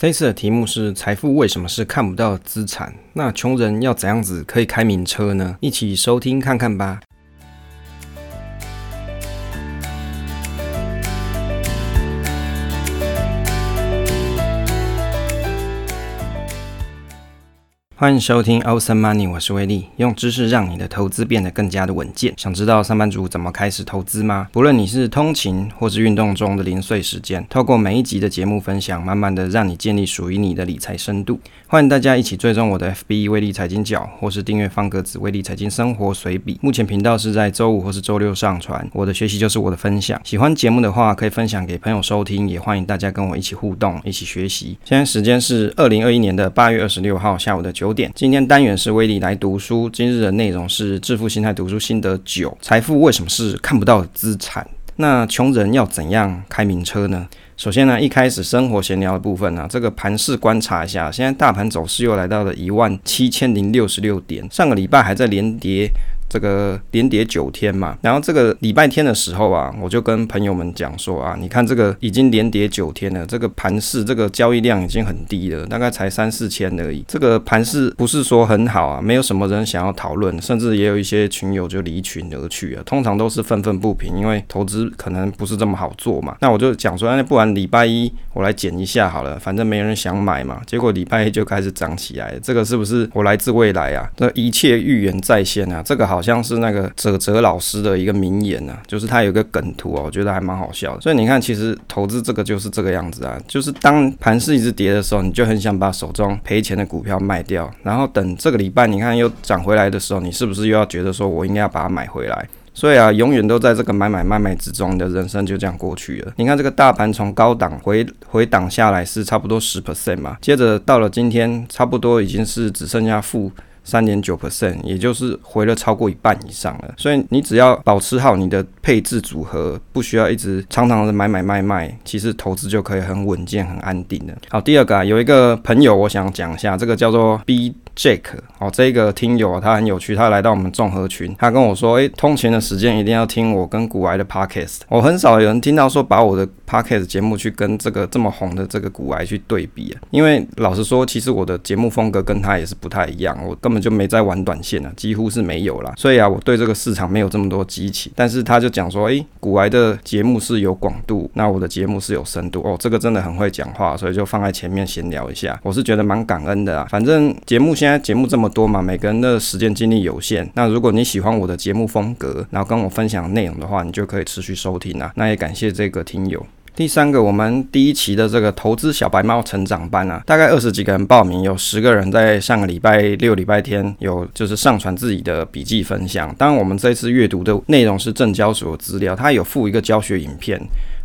这次的题目是财富为什么是看不到资产？那穷人要怎样子可以开名车呢？一起收听看看吧。欢迎收听 Awesome Money，我是威力，用知识让你的投资变得更加的稳健。想知道上班族怎么开始投资吗？不论你是通勤或是运动中的零碎时间，透过每一集的节目分享，慢慢的让你建立属于你的理财深度。欢迎大家一起追踪我的 FB 威力财经角，或是订阅方格子威力财经生活随笔。目前频道是在周五或是周六上传。我的学习就是我的分享。喜欢节目的话，可以分享给朋友收听，也欢迎大家跟我一起互动，一起学习。现在时间是二零二一年的八月二十六号下午的九点，今天单元是威力来读书。今日的内容是致富心态读书心得九：财富为什么是看不到资产？那穷人要怎样开名车呢？首先呢，一开始生活闲聊的部分呢，这个盘势观察一下，现在大盘走势又来到了一万七千零六十六点，上个礼拜还在连跌。这个连跌九天嘛，然后这个礼拜天的时候啊，我就跟朋友们讲说啊，你看这个已经连跌九天了，这个盘市这个交易量已经很低了，大概才三四千而已。这个盘市不是说很好啊，没有什么人想要讨论，甚至也有一些群友就离群而去了。通常都是愤愤不平，因为投资可能不是这么好做嘛。那我就讲说，那不然礼拜一我来捡一下好了，反正没人想买嘛。结果礼拜一就开始涨起来，这个是不是我来自未来啊？这一切预言在先啊，这个好。好像是那个泽泽老师的一个名言啊，就是他有个梗图哦，我觉得还蛮好笑的。所以你看，其实投资这个就是这个样子啊，就是当盘势一直跌的时候，你就很想把手中赔钱的股票卖掉，然后等这个礼拜你看又涨回来的时候，你是不是又要觉得说我应该要把它买回来？所以啊，永远都在这个买买卖卖之中，你的人生就这样过去了。你看这个大盘从高档回回档下来是差不多十 percent 嘛，接着到了今天，差不多已经是只剩下负。三点九 percent，也就是回了超过一半以上了。所以你只要保持好你的配置组合，不需要一直常常的买买卖卖，其实投资就可以很稳健、很安定的。好，第二个啊，有一个朋友我想讲一下，这个叫做 B Jack 哦，这个听友，他很有趣，他来到我们综合群，他跟我说，诶，通勤的时间一定要听我跟古癌的 Podcast。我很少有人听到说把我的 Podcast 节目去跟这个这么红的这个古癌去对比啊，因为老实说，其实我的节目风格跟他也是不太一样，我根本就没在玩短线啊，几乎是没有啦。所以啊，我对这个市场没有这么多激情。但是他就讲说，诶，古癌的节目是有广度，那我的节目是有深度哦，这个真的很会讲话，所以就放在前面闲聊一下，我是觉得蛮感恩的啊。反正节目现在。节目这么多嘛，每个人的时间精力有限。那如果你喜欢我的节目风格，然后跟我分享内容的话，你就可以持续收听啊。那也感谢这个听友。第三个，我们第一期的这个投资小白猫成长班啊，大概二十几个人报名，有十个人在上个礼拜六、礼拜天有就是上传自己的笔记分享。当然，我们这次阅读的内容是证交所资料，它有附一个教学影片。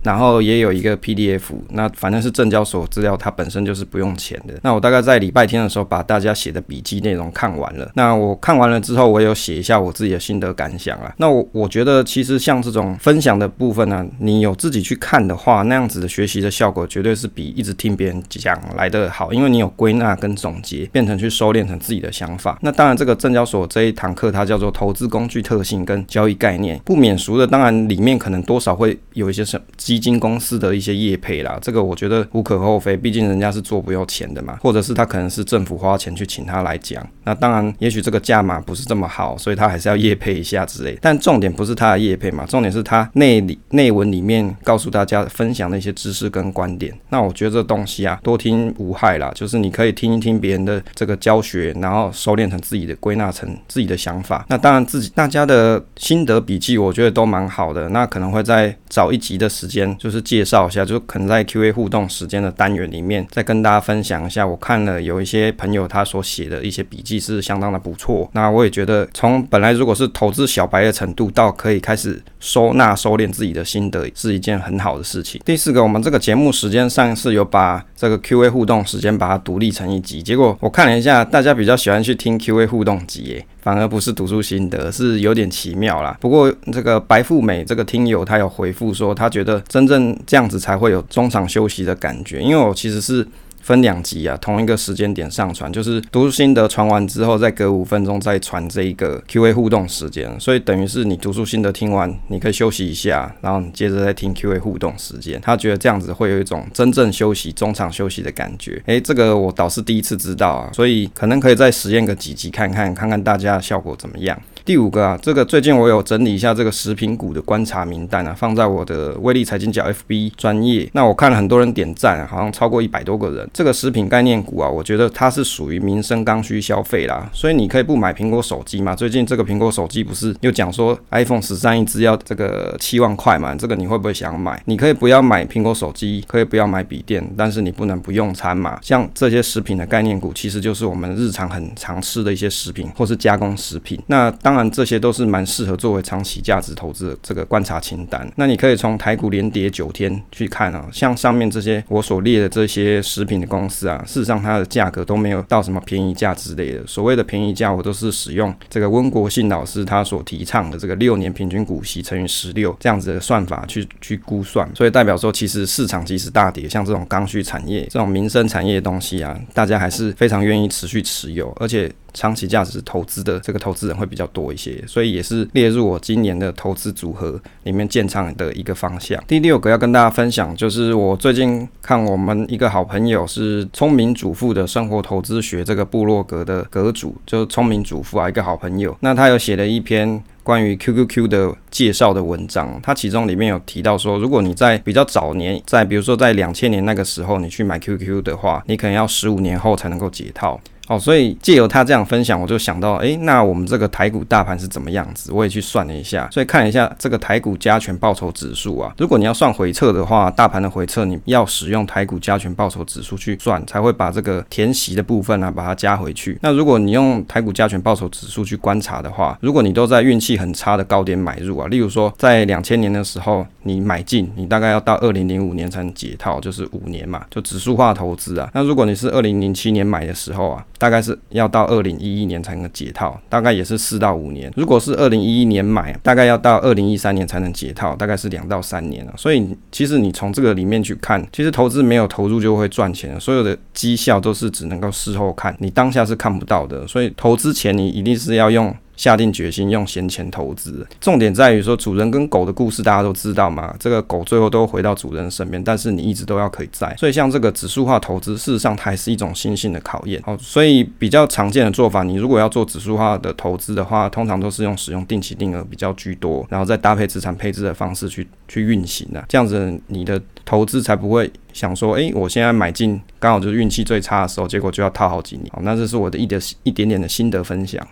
然后也有一个 PDF，那反正是证交所资料，它本身就是不用钱的。那我大概在礼拜天的时候把大家写的笔记内容看完了。那我看完了之后，我有写一下我自己的心得感想啊。那我我觉得其实像这种分享的部分呢、你有自己去看的话，那样子的学习的效果绝对是比一直听别人讲来的好，因为你有归纳跟总结，变成去收敛成自己的想法。那当然，这个证交所这一堂课它叫做投资工具特性跟交易概念，不免俗的，当然里面可能多少会有一些什么。基金公司的一些业配啦，这个我觉得无可厚非，毕竟人家是做不要钱的嘛，或者是他可能是政府花钱去请他来讲，那当然也许这个价码不是这么好，所以他还是要业配一下之类。但重点不是他的业配嘛，重点是他内里内文里面告诉大家分享的一些知识跟观点。那我觉得这东西啊，多听无害啦，就是你可以听一听别人的这个教学，然后收敛成自己的归纳成自己的想法。那当然自己大家的心得笔记，我觉得都蛮好的。那可能会在找一集的时间。就是介绍一下，就可能在 Q&A 互动时间的单元里面，再跟大家分享一下。我看了有一些朋友他所写的一些笔记是相当的不错。那我也觉得，从本来如果是投资小白的程度，到可以开始收纳收敛自己的心得，是一件很好的事情。第四个，我们这个节目时间上一次有把这个 Q&A 互动时间把它独立成一集，结果我看了一下，大家比较喜欢去听 Q&A 互动集，反而不是读书心得，是有点奇妙啦。不过这个白富美这个听友他有回复说，他觉得真正这样子才会有中场休息的感觉，因为我其实是。分两集啊，同一个时间点上传，就是读书心得传完之后，再隔五分钟再传这一个 Q&A 互动时间，所以等于是你读书心得听完，你可以休息一下，然后你接着再听 Q&A 互动时间。他觉得这样子会有一种真正休息、中场休息的感觉。诶，这个我倒是第一次知道啊，所以可能可以再实验个几集看看，看看大家效果怎么样。第五个啊，这个最近我有整理一下这个食品股的观察名单啊，放在我的威力财经角 FB 专业。那我看了很多人点赞，好像超过一百多个人。这个食品概念股啊，我觉得它是属于民生刚需消费啦，所以你可以不买苹果手机嘛。最近这个苹果手机不是又讲说 iPhone 十三一支要这个七万块嘛？这个你会不会想买？你可以不要买苹果手机，可以不要买笔电，但是你不能不用餐嘛。像这些食品的概念股，其实就是我们日常很常吃的一些食品或是加工食品。那当当然，这些都是蛮适合作为长期价值投资的这个观察清单。那你可以从台股连跌九天去看啊，像上面这些我所列的这些食品的公司啊，事实上它的价格都没有到什么便宜价之类的。所谓的便宜价，我都是使用这个温国信老师他所提倡的这个六年平均股息乘以十六这样子的算法去去估算。所以代表说，其实市场即使大跌，像这种刚需产业、这种民生产业的东西啊，大家还是非常愿意持续持有，而且。长期价值投资的这个投资人会比较多一些，所以也是列入我今年的投资组合里面建仓的一个方向。第六个要跟大家分享，就是我最近看我们一个好朋友是聪明主妇的生活投资学这个部落格的阁主，就是聪明主妇啊，一个好朋友。那他有写了一篇关于 QQQ 的介绍的文章，他其中里面有提到说，如果你在比较早年，在比如说在两千年那个时候你去买 QQ 的话，你可能要十五年后才能够解套。哦，所以借由他这样分享，我就想到，诶，那我们这个台股大盘是怎么样子？我也去算了一下，所以看一下这个台股加权报酬指数啊。如果你要算回测的话，大盘的回测你要使用台股加权报酬指数去算，才会把这个填息的部分呢、啊、把它加回去。那如果你用台股加权报酬指数去观察的话，如果你都在运气很差的高点买入啊，例如说在两千年的时候你买进，你大概要到二零零五年才能解套，就是五年嘛，就指数化投资啊。那如果你是二零零七年买的时候啊。大概是要到二零一一年才能解套，大概也是四到五年。如果是二零一一年买，大概要到二零一三年才能解套，大概是两到三年了。所以其实你从这个里面去看，其实投资没有投入就会赚钱，所有的绩效都是只能够事后看，你当下是看不到的。所以投资前你一定是要用。下定决心用闲钱投资，重点在于说主人跟狗的故事大家都知道嘛，这个狗最后都回到主人身边，但是你一直都要可以在，所以像这个指数化投资，事实上它还是一种心性的考验。好，所以比较常见的做法，你如果要做指数化的投资的话，通常都是用使用定期定额比较居多，然后再搭配资产配置的方式去去运行的，这样子你的投资才不会想说，诶，我现在买进刚好就是运气最差的时候，结果就要套好几年。好，那这是我的一点一点点的心得分享。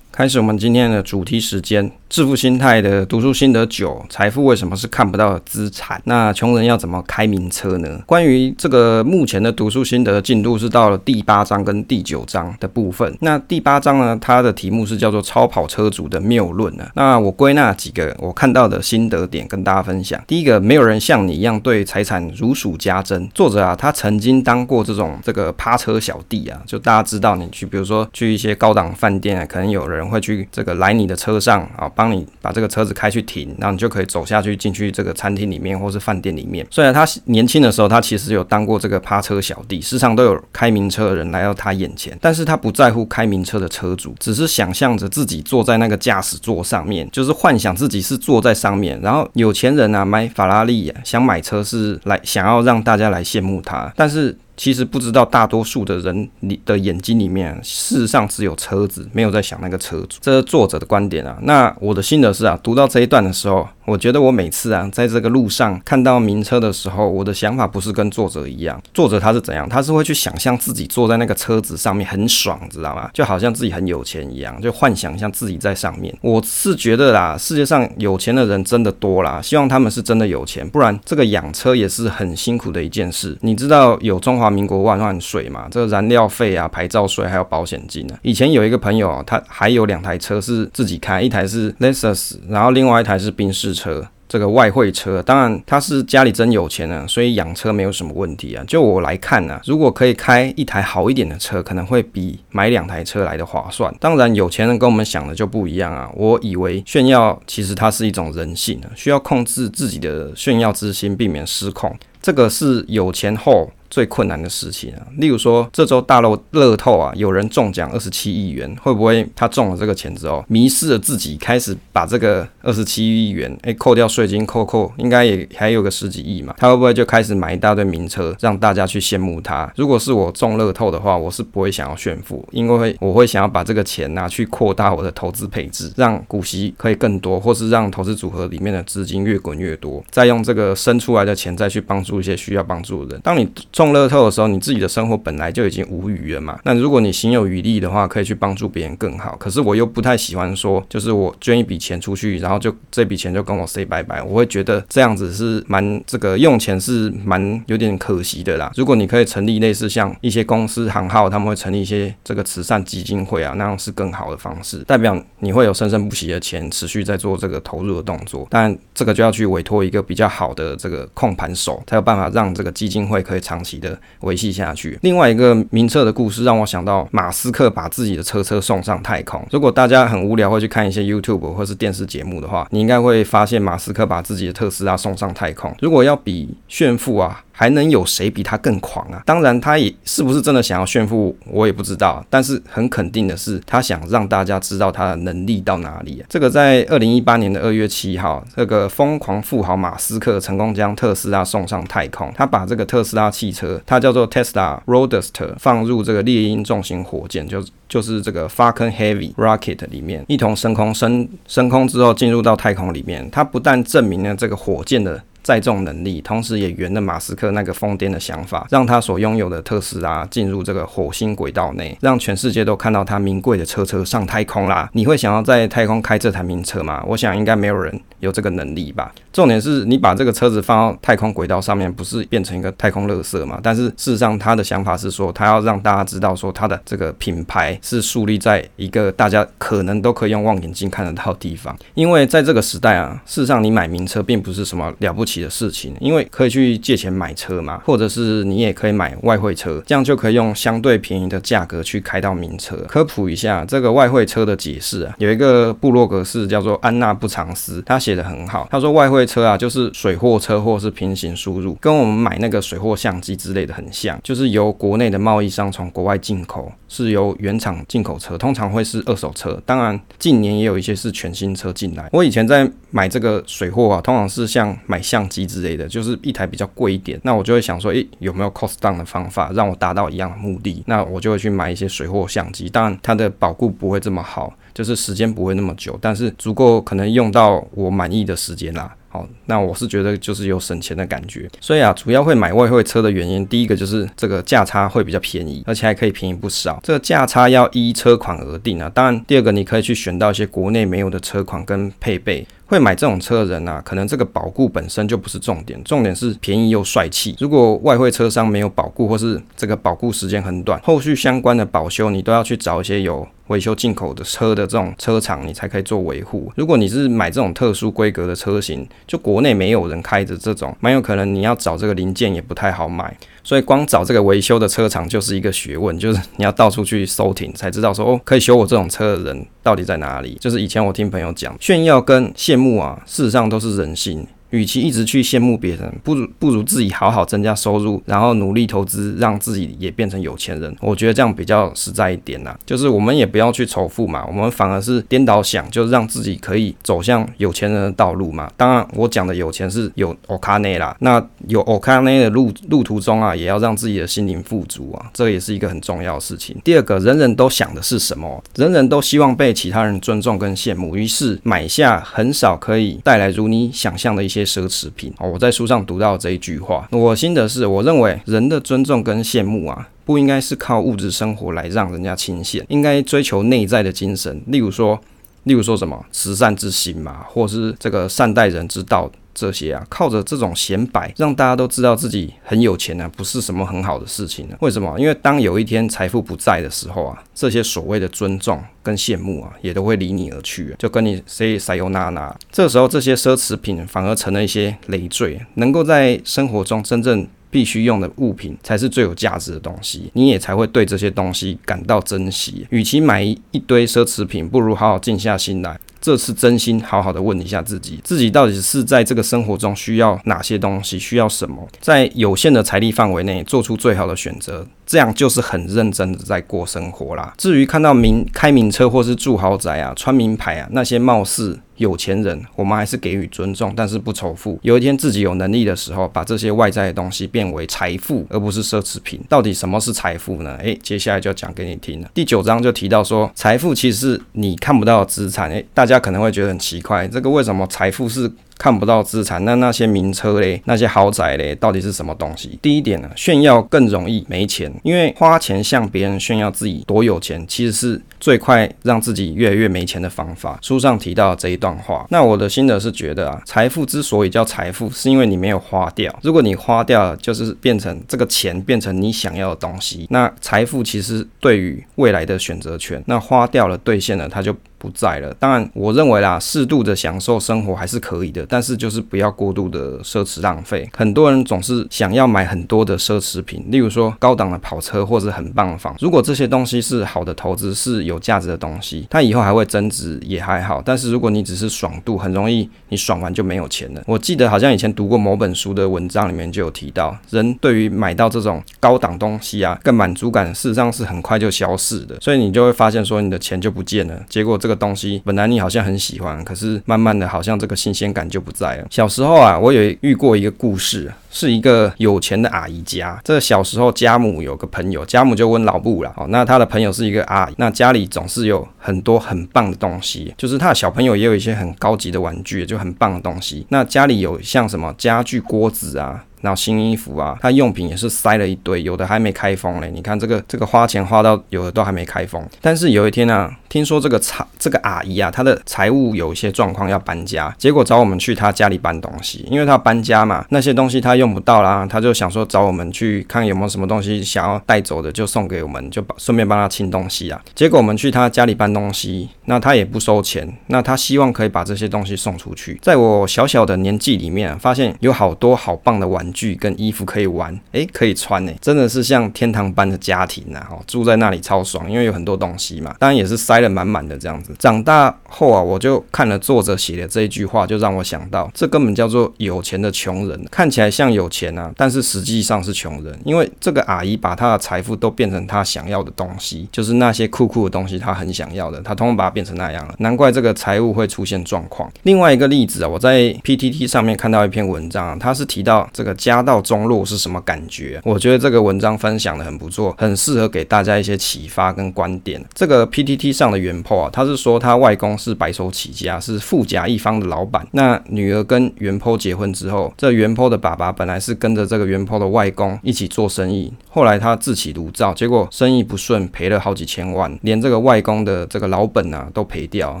开始我们今天的主题时间。致富心态的读书心得九：财富为什么是看不到的资产？那穷人要怎么开名车呢？关于这个目前的读书心得进度是到了第八章跟第九章的部分。那第八章呢，它的题目是叫做“超跑车主的谬论”呢。那我归纳几个我看到的心得点跟大家分享。第一个，没有人像你一样对财产如数家珍。作者啊，他曾经当过这种这个趴车小弟啊，就大家知道你去，比如说去一些高档饭店啊，可能有人会去这个来你的车上啊。帮你把这个车子开去停，然后你就可以走下去进去这个餐厅里面或是饭店里面。虽然他年轻的时候，他其实有当过这个趴车小弟，时常都有开名车的人来到他眼前，但是他不在乎开名车的车主，只是想象着自己坐在那个驾驶座上面，就是幻想自己是坐在上面。然后有钱人啊买法拉利啊，想买车是来想要让大家来羡慕他，但是。其实不知道，大多数的人你的眼睛里面，事实上只有车子，没有在想那个车主。这是作者的观点啊。那我的心得是啊，读到这一段的时候。我觉得我每次啊，在这个路上看到名车的时候，我的想法不是跟作者一样。作者他是怎样？他是会去想象自己坐在那个车子上面很爽，知道吗？就好像自己很有钱一样，就幻想一下自己在上面。我是觉得啦，世界上有钱的人真的多啦，希望他们是真的有钱，不然这个养车也是很辛苦的一件事。你知道有中华民国万万税嘛？这个燃料费啊、牌照税还有保险金呢。以前有一个朋友啊，他还有两台车是自己开，一台是 Lexus，然后另外一台是宾士车。这个外汇车。当然他是家里真有钱呢，所以养车没有什么问题啊。就我来看呢，如果可以开一台好一点的车，可能会比买两台车来的划算。当然有钱人跟我们想的就不一样啊。我以为炫耀其实它是一种人性啊，需要控制自己的炫耀之心，避免失控。这个是有钱后最困难的事情啊，例如说这周大乐乐透啊，有人中奖二十七亿元，会不会他中了这个钱之后，迷失了自己，开始把这个二十七亿元，哎，扣掉税金，扣扣，应该也还有个十几亿嘛，他会不会就开始买一大堆名车，让大家去羡慕他？如果是我中乐透的话，我是不会想要炫富，因为我会想要把这个钱拿去扩大我的投资配置，让股息可以更多，或是让投资组合里面的资金越滚越多，再用这个生出来的钱再去帮助一些需要帮助的人。当你中中乐透的时候，你自己的生活本来就已经无余了嘛。那如果你行有余力的话，可以去帮助别人更好。可是我又不太喜欢说，就是我捐一笔钱出去，然后就这笔钱就跟我 say 拜拜。我会觉得这样子是蛮这个用钱是蛮有点可惜的啦。如果你可以成立类似像一些公司行号，他们会成立一些这个慈善基金会啊，那样是更好的方式，代表你会有生生不息的钱持续在做这个投入的动作。但这个就要去委托一个比较好的这个控盘手，才有办法让这个基金会可以长期的。维系下去。另外一个名车的故事让我想到马斯克把自己的车车送上太空。如果大家很无聊会去看一些 YouTube 或是电视节目的话，你应该会发现马斯克把自己的特斯拉送上太空。如果要比炫富啊，还能有谁比他更狂啊？当然，他也是不是真的想要炫富，我也不知道。但是很肯定的是，他想让大家知道他的能力到哪里。这个在二零一八年的二月七号，这个疯狂富豪马斯克成功将特斯拉送上太空。他把这个特斯拉汽车，它叫做 Tesla Roadster，放入这个猎鹰重型火箭，就就是这个 Falcon Heavy Rocket 里面，一同升空升升空之后进入到太空里面。他不但证明了这个火箭的载重能力，同时也圆了马斯克那个疯癫的想法，让他所拥有的特斯拉进入这个火星轨道内，让全世界都看到他名贵的车车上太空啦！你会想要在太空开这台名车吗？我想应该没有人有这个能力吧。重点是你把这个车子放到太空轨道上面，不是变成一个太空垃圾吗？但是事实上，他的想法是说，他要让大家知道说他的这个品牌是树立在一个大家可能都可以用望远镜看得到的地方。因为在这个时代啊，事实上你买名车并不是什么了不起的事情，因为可以去借钱买车嘛，或者是你也可以买外汇车，这样就可以用相对便宜的价格去开到名车。科普一下这个外汇车的解释啊，有一个部落格是叫做安娜不藏斯，他写的很好。他说外汇车啊，就是水货车或是平行输入，跟我们买那个水货相机之类的很像，就是由国内的贸易商从国外进口，是由原厂进口车，通常会是二手车。当然近年也有一些是全新车进来。我以前在买这个水货啊，通常是像买相相机之类的，就是一台比较贵一点，那我就会想说，诶、有没有 cost down 的方法让我达到一样的目的？那我就会去买一些水货相机，当然它的保固不会这么好，就是时间不会那么久，但是足够可能用到我满意的时间啦。好，那我是觉得就是有省钱的感觉，所以啊，主要会买外汇车的原因，第一个就是这个价差会比较便宜，而且还可以便宜不少。这个价差要依车款而定啊。当然，第二个你可以去选到一些国内没有的车款跟配备。会买这种车的人啊，可能这个保固本身就不是重点，重点是便宜又帅气。如果外汇车商没有保固，或是这个保固时间很短，后续相关的保修你都要去找一些有维修进口的车的这种车厂，你才可以做维护。如果你是买这种特殊规格的车型，就国内没有人开着这种，蛮有可能你要找这个零件也不太好买。所以光找这个维修的车厂就是一个学问，就是你要到处去搜停，才知道说哦，可以修我这种车的人到底在哪里。就是以前我听朋友讲，炫耀跟羡慕啊，事实上都是人性。与其一直去羡慕别人，不如不如自己好好增加收入，然后努力投资，让自己也变成有钱人。我觉得这样比较实在一点呐。就是我们也不要去仇富嘛，我们反而是颠倒想，就是让自己可以走向有钱人的道路嘛。当然，我讲的有钱是有欧卡内啦。那有欧卡内的路路途中啊，也要让自己的心灵富足啊，这也是一个很重要的事情。第二个，人人都想的是什么？人人都希望被其他人尊重跟羡慕，于是买下很少可以带来如你想象的一些。奢侈品哦，我在书上读到这一句话，我心得是，我认为人的尊重跟羡慕啊，不应该是靠物质生活来让人家倾羡，应该追求内在的精神，例如说，例如说什么慈善之心嘛，或是这个善待人之道。这些啊，靠着这种显摆，让大家都知道自己很有钱呢、啊，不是什么很好的事情呢、为什么？因为当有一天财富不在的时候啊，这些所谓的尊重跟羡慕啊，也都会离你而去，就跟你 say sayonara。这时候，这些奢侈品反而成了一些累赘，能够在生活中真正必须用的物品，才是最有价值的东西，你也才会对这些东西感到珍惜。与其买一堆奢侈品，不如好好静下心来。这次真心好好的问一下自己，自己到底是在这个生活中需要哪些东西，需要什么，在有限的财力范围内做出最好的选择，这样就是很认真的在过生活啦。至于看到名开名车或是住豪宅啊、穿名牌啊，那些貌似有钱人，我们还是给予尊重，但是不仇富。有一天自己有能力的时候，把这些外在的东西变为财富，而不是奢侈品。到底什么是财富呢？诶，接下来就要讲给你听了。第九章就提到说，财富其实是你看不到的资产。诶，大家可能会觉得很奇怪，这个为什么财富是看不到资产？那那些名车嘞，那些豪宅嘞，到底是什么东西？第一点呢，炫耀更容易没钱，因为花钱向别人炫耀自己多有钱，其实是最快让自己越来越没钱的方法。书上提到这一段话，那我的心得是觉得啊，财富之所以叫财富，是因为你没有花掉。如果你花掉了，就是变成这个钱变成你想要的东西，那财富其实对于未来的选择权，那花掉了兑现了，它就。不在了。当然，我认为啦，适度的享受生活还是可以的，但是就是不要过度的奢侈浪费。很多人总是想要买很多的奢侈品，例如说高档的跑车或者很棒的房。如果这些东西是好的投资，是有价值的东西，它以后还会增值也还好。但是如果你只是爽度，很容易你爽完就没有钱了。我记得好像以前读过某本书的文章里面就有提到，人对于买到这种高档东西啊，更满足感事实上是很快就消逝的，所以你就会发现说你的钱就不见了，结果这个。东西本来你好像很喜欢，可是慢慢的好像这个新鲜感就不在了。小时候啊，我有遇过一个故事，是一个有钱的阿姨家。这小时候家母有个朋友，家母就问老布了，哦，那他的朋友是一个阿姨，那家里总是有很多很棒的东西，就是他的小朋友也有一些很高级的玩具，就很棒的东西。那家里有像什么家具、锅子啊。然后新衣服啊，他用品也是塞了一堆，有的还没开封嘞。你看这个这个花钱花到有的都还没开封。但是有一天呢、听说这个财这个阿姨啊，她的财务有一些状况要搬家，结果找我们去她家里搬东西，因为她搬家嘛，那些东西她用不到啦，她就想说找我们去看有没有什么东西想要带走的，就送给我们，就顺便帮她清东西啊。结果我们去她家里搬东西，那她也不收钱，那她希望可以把这些东西送出去。在我小小的年纪里面、发现有好多好棒的玩具。跟衣服可以玩，诶，可以穿诶，真的是像天堂般的家庭呐！哦，住在那里超爽，因为有很多东西嘛，当然也是塞了满满的这样子。长大后啊，我就看了作者写的这一句话，就让我想到，这根本叫做有钱的穷人，看起来像有钱啊，但是实际上是穷人，因为这个阿姨把她的财富都变成她想要的东西，就是那些酷酷的东西，她很想要的，她通通把它变成那样了，难怪这个财务会出现状况。另外一个例子啊，我在 PTT 上面看到一篇文章啊，它是提到这个。家道中落是什么感觉？我觉得这个文章分享的很不错，很适合给大家一些启发跟观点。这个 PTT 上的原 po 啊，他是说他外公是白手起家，是富甲一方的老板。那女儿跟原 po 结婚之后，这原 po 的爸爸本来是跟着这个原 po 的外公一起做生意，后来他自起炉灶，结果生意不顺，赔了好几千万，连这个外公的这个老本啊都赔掉。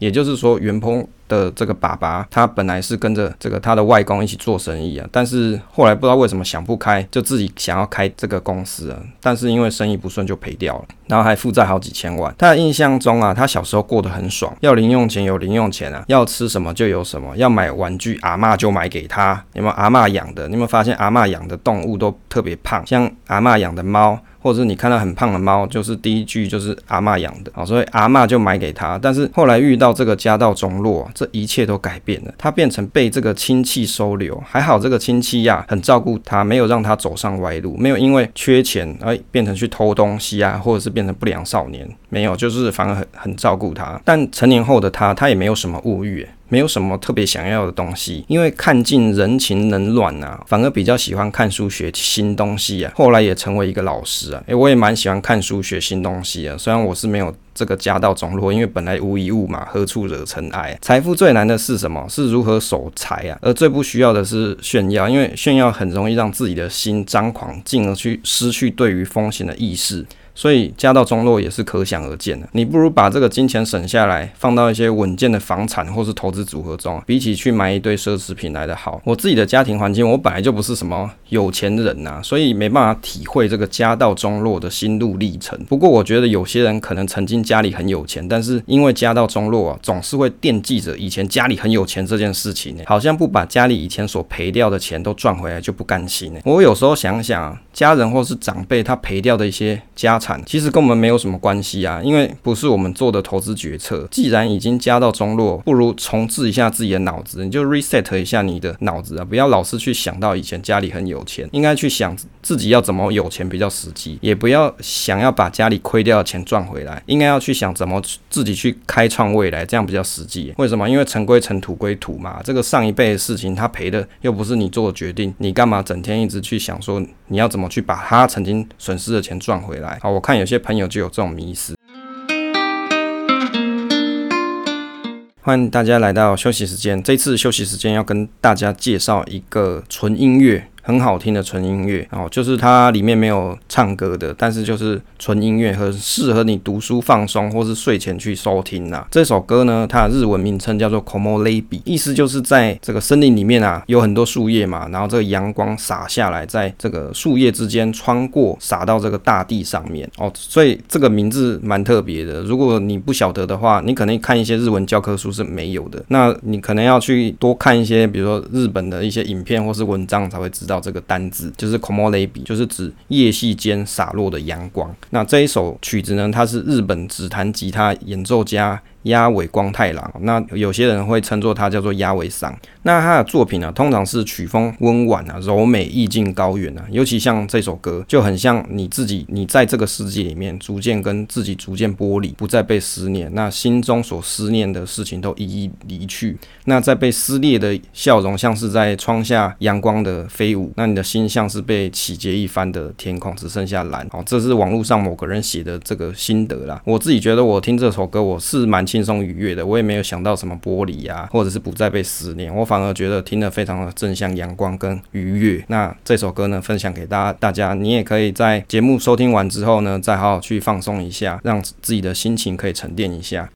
也就是说，原 po 的这个爸爸，他本来是跟着这个他的外公一起做生意啊，但是后来不知道为什么想不开，就自己想要开这个公司啊，但是因为生意不顺就赔掉了，然后还负债好几千万。他的印象中啊，他小时候过得很爽，要零用钱有零用钱啊，要吃什么就有什么，要买玩具阿嬷就买给他。有没有阿嬷养的？你有没有发现阿嬷养的动物都特别胖？像阿嬷养的猫。或者是你看到很胖的猫，就是第一句就是阿嬷养的啊，所以阿嬷就买给他。但是后来遇到这个家道中落，这一切都改变了，他变成被这个亲戚收留。还好这个亲戚呀，很照顾他，没有让他走上歪路，没有因为缺钱而变成去偷东西啊，或者是变成不良少年，没有，就是反而很很照顾他。但成年后的他，他也没有什么物欲。没有什么特别想要的东西，因为看尽人情冷暖啊，反而比较喜欢看书学新东西啊。后来也成为一个老师啊，诶，我也蛮喜欢看书学新东西啊。虽然我是没有这个家道中落，因为本来无一物嘛，何处惹尘埃？财富最难的是什么？是如何守财啊。而最不需要的是炫耀，因为炫耀很容易让自己的心张狂，进而去失去对于风险的意识。所以家道中落也是可想而知的。你不如把这个金钱省下来，放到一些稳健的房产或是投资组合中，比起去买一堆奢侈品来的好。我自己的家庭环境，我本来就不是什么有钱人呐、所以没办法体会这个家道中落的心路历程。不过我觉得有些人可能曾经家里很有钱，但是因为家道中落啊，总是会惦记着以前家里很有钱这件事情呢，好像不把家里以前所赔掉的钱都赚回来就不甘心呢。我有时候想想，家人或是长辈他赔掉的一些家产，其实跟我们没有什么关系啊，因为不是我们做的投资决策。既然已经加到中落，不如重置一下自己的脑子，你就 reset 一下你的脑子啊，不要老是去想到以前家里很有钱，应该去想自己要怎么有钱比较实际，也不要想要把家里亏掉的钱赚回来，应该要去想怎么自己去开创未来，这样比较实际。为什么？因为尘归尘，土归土嘛，这个上一辈的事情他赔的又不是你做的决定，你干嘛整天一直去想说你要怎么去把他曾经损失的钱赚回来？好，我看有些朋友就有这种迷思。欢迎大家来到休息时间。这次休息时间要跟大家介绍一个纯音乐。很好听的纯音乐哦，就是它里面没有唱歌的，但是就是纯音乐，很适合你读书放松或是睡前去收听呐。这首歌呢，它的日文名称叫做 Komorebi，意思就是在这个森林里面啊，有很多树叶嘛，然后这个阳光洒下来，在这个树叶之间穿过，洒到这个大地上面哦，所以这个名字蛮特别的。如果你不晓得的话，你可能看一些日文教科书是没有的，那你可能要去多看一些，比如说日本的一些影片或是文章才会知道。这个单字就是 “komo lebi”，就是指夜戏间洒落的阳光。那这一首曲子呢，它是日本指弹吉他演奏家。鸭尾光太郎，那有些人会称作他叫做鸭尾桑。那他的作品呢、通常是曲风温婉啊，柔美，意境高远啊。尤其像这首歌，就很像你自己，你在这个世界里面，逐渐跟自己逐渐剥离，不再被思念。那心中所思念的事情都一一离去。那在被撕裂的笑容，像是在窗下阳光的飞舞。那你的心像是被洗劫一番的天空，只剩下蓝。哦，这是网络上某个人写的这个心得啦。我自己觉得，我听这首歌，我是蛮轻松愉悦的，我也没有想到什么玻璃啊，或者是不再被思念，我反而觉得听得非常的正向、阳光跟愉悦。那这首歌呢，分享给大家，大家你也可以在节目收听完之后呢，再好好去放松一下，让自己的心情可以沉淀一下。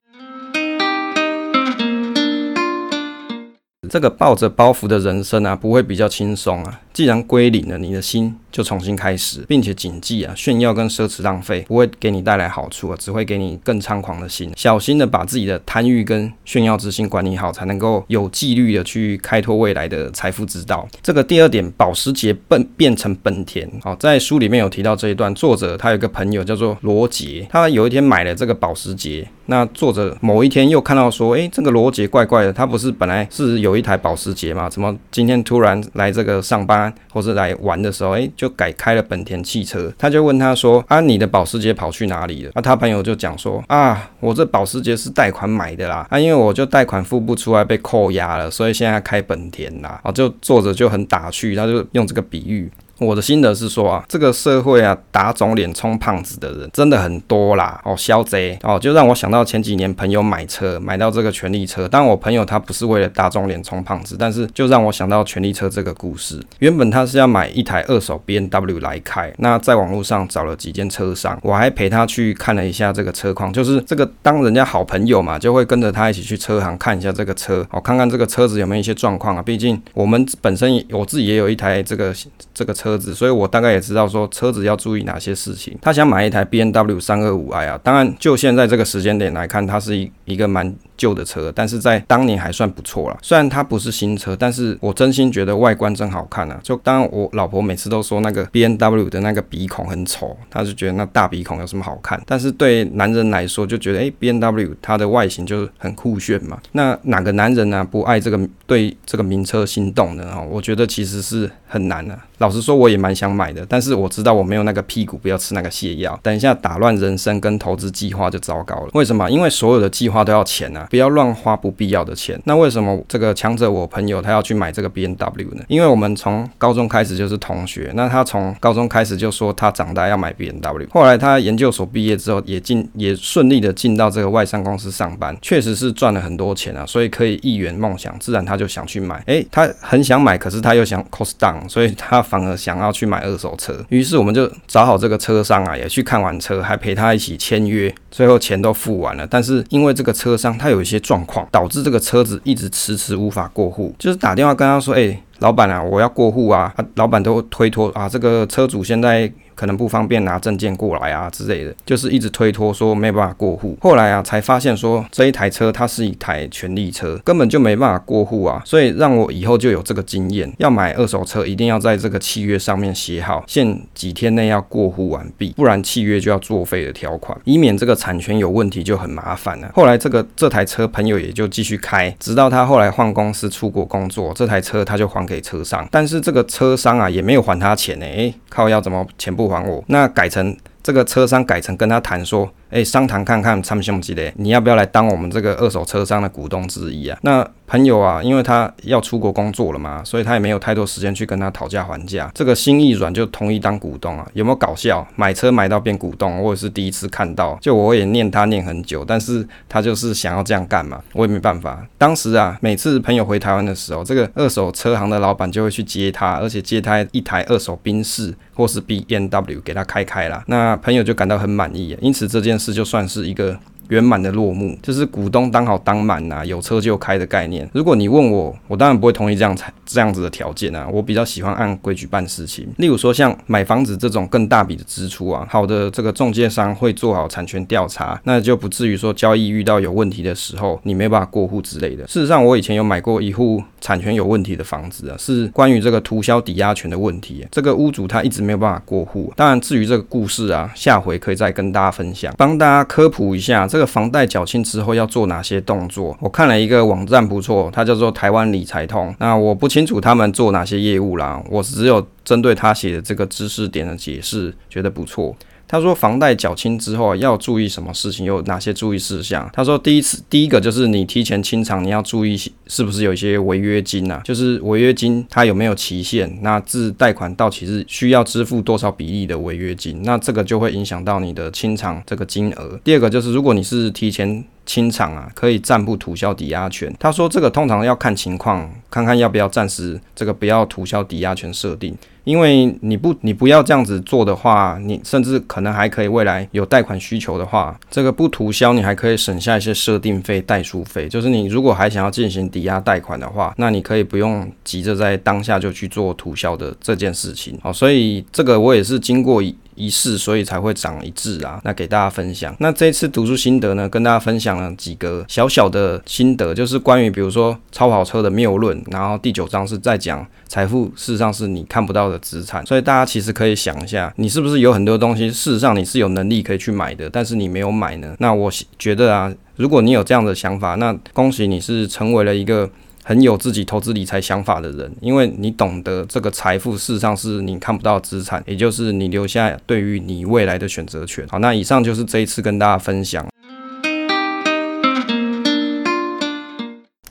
这个抱着包袱的人生啊，不会比较轻松啊。既然归零了，你的心就重新开始，并且谨记啊，炫耀跟奢侈浪费不会给你带来好处啊，只会给你更猖狂的心。小心的把自己的贪欲跟炫耀之心管理好，才能够有纪律的去开拓未来的财富之道。这个第二点，保时捷变变成本田。好，在书里面有提到这一段，作者他有一个朋友叫做罗杰，他有一天买了这个保时捷。那作者某一天又看到说，诶，这个罗杰怪怪的，他不是本来是有一台保时捷吗？怎么今天突然来这个上班？或是来玩的时候，诶，就改开了本田汽车。他就问他说：“啊，你的保时捷跑去哪里了？”啊，他朋友就讲说：“啊，我这保时捷是贷款买的啦，啊，因为我就贷款付不出来被扣押了，所以现在开本田啦。”啊，就作者就很打趣，他就用这个比喻。我的心得是说啊，这个社会啊，打肿脸充胖子的人真的很多啦。哦，肖贼哦，就让我想到前几年朋友买车，买到这个权力车。当，我朋友他不是为了打肿脸充胖子，但是就让我想到权力车这个故事。原本他是要买一台二手 BMW 来开，那在网络上找了几间车商，我还陪他去看了一下这个车况，就是这个当人家好朋友嘛，就会跟着他一起去车行看一下这个车，哦，看看这个车子有没有一些状况啊。毕竟我们本身我自己也有一台这个这个车。车子，所以我大概也知道说车子要注意哪些事情。他想买一台 B N W 三二五 I 啊，当然就现在这个时间点来看，它是一一个蛮旧的车，但是在当年还算不错啦。虽然它不是新车，但是我真心觉得外观真好看啊。就当我老婆每次都说那个 BMW 的那个鼻孔很丑，她就觉得那大鼻孔有什么好看？但是对男人来说就觉得，诶，BMW 它的外形就是很酷炫嘛。那哪个男人呢、啊、不爱这个对这个名车心动呢？哈，我觉得其实是很难的、啊。老实说，我也蛮想买的，但是我知道我没有那个屁股，不要吃那个泻药。等一下打乱人生跟投资计划就糟糕了。为什么？因为所有的计划都要钱啊。不要乱花不必要的钱。那为什么这个强者我朋友他要去买这个 BMW 呢？因为我们从高中开始就是同学，那他从高中开始就说他长大要买 BMW，后来他研究所毕业之后也进也顺利的进到这个外商公司上班，确实是赚了很多钱啊，所以可以一圆梦想，自然他就想去买。诶，他很想买，可是他又想 cost down，所以他反而想要去买二手车。于是我们就找好这个车商啊，也去看完车，还陪他一起签约，最后钱都付完了。但是因为这个车商他有一些状况，导致这个车子一直迟迟无法过户，就是打电话跟他说，诶，老板啊，我要过户啊，啊老板都推脱啊，这个车主现在。可能不方便拿证件过来啊之类的，就是一直推脱说没办法过户。后来啊，才发现说这一台车它是一台权利车，根本就没办法过户啊。所以让我以后就有这个经验，要买二手车一定要在这个契约上面写好，限几天内要过户完毕，不然契约就要作废的条款，以免这个产权有问题就很麻烦了。后来这个这台车朋友也就继续开，直到他后来换公司出国工作，这台车他就还给车商，但是这个车商啊也没有还他钱呢、欸。诶，靠，要怎么钱不？还我，那改成这个车商改成跟他谈说。哎，商谈看看，参不之类，你要不要来当我们这个二手车商的股东之一啊？那朋友啊，因为他要出国工作了嘛，所以他也没有太多时间去跟他讨价还价。这个心一软就同意当股东啊？有没有搞笑？买车买到变股东，我也是第一次看到。就我也念他念很久，但是他就是想要这样干嘛，我也没办法。当时啊，每次朋友回台湾的时候，这个二手车行的老板就会去接他，而且接他一台二手宾士或是 BMW 给他开开啦。那朋友就感到很满意，因此这件事就算是一个圆满的落幕，就是股东当好当满呐、啊，有车就开的概念。如果你问我，我当然不会同意这样才这样子的条件啊。我比较喜欢按规矩办事情。例如说像买房子这种更大笔的支出啊，好的这个中介商会做好产权调查，那就不至于说交易遇到有问题的时候，你没办法过户之类的。事实上，我以前有买过一户产权有问题的房子啊，是关于这个涂销抵押权的问题，这个屋主他一直没有办法过户。当然，至于这个故事啊，下回可以再跟大家分享，帮大家科普一下这个。房贷缴清之后要做哪些动作？我看了一个网站不错，它叫做台湾理财通。那我不清楚他们做哪些业务啦，我只有针对他写的这个知识点的解释，觉得不错。他说房贷缴清之后要注意什么事情，有哪些注意事项？他说第一次第一个就是你提前清偿，你要注意是不是有一些违约金啊？就是违约金它有没有期限？那自贷款到期日需要支付多少比例的违约金？那这个就会影响到你的清偿这个金额。第二个就是如果你是提前清场啊，可以暂不涂销抵押权。他说这个通常要看情况，看看要不要暂时这个不要涂销抵押权设定。因为你不你不要这样子做的话，你甚至可能还可以未来有贷款需求的话，这个不涂销你还可以省下一些设定费、代书费。就是你如果还想要进行抵押贷款的话，那你可以不用急着在当下就去做涂销的这件事情。好，所以这个我也是经过一。一试，所以才会长一智啊。那给大家分享。那这次读书心得呢，跟大家分享了几个小小的心得，就是关于比如说超跑车的谬论。然后第九章是在讲财富，事实上是你看不到的资产。所以大家其实可以想一下，你是不是有很多东西，事实上你是有能力可以去买的，但是你没有买呢？那我觉得啊，如果你有这样的想法，那恭喜你是成为了一个。很有自己投资理财想法的人，因为你懂得这个财富事实上是你看不到资产，也就是你留下对于你未来的选择权。好，那以上就是这一次跟大家分享。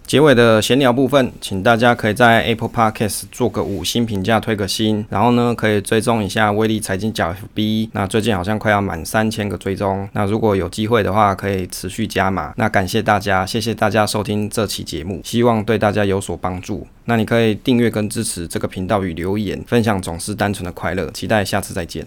结尾的闲聊部分，请大家可以在 Apple Podcast 做个五星评价，推个新，然后呢，可以追踪一下威力财经角 FB。那最近好像快要满三千个追踪，那如果有机会的话，可以持续加码。那感谢大家，谢谢大家收听这期节目，希望对大家有所帮助。那你可以订阅跟支持这个频道与留言分享，总是单纯的快乐。期待下次再见。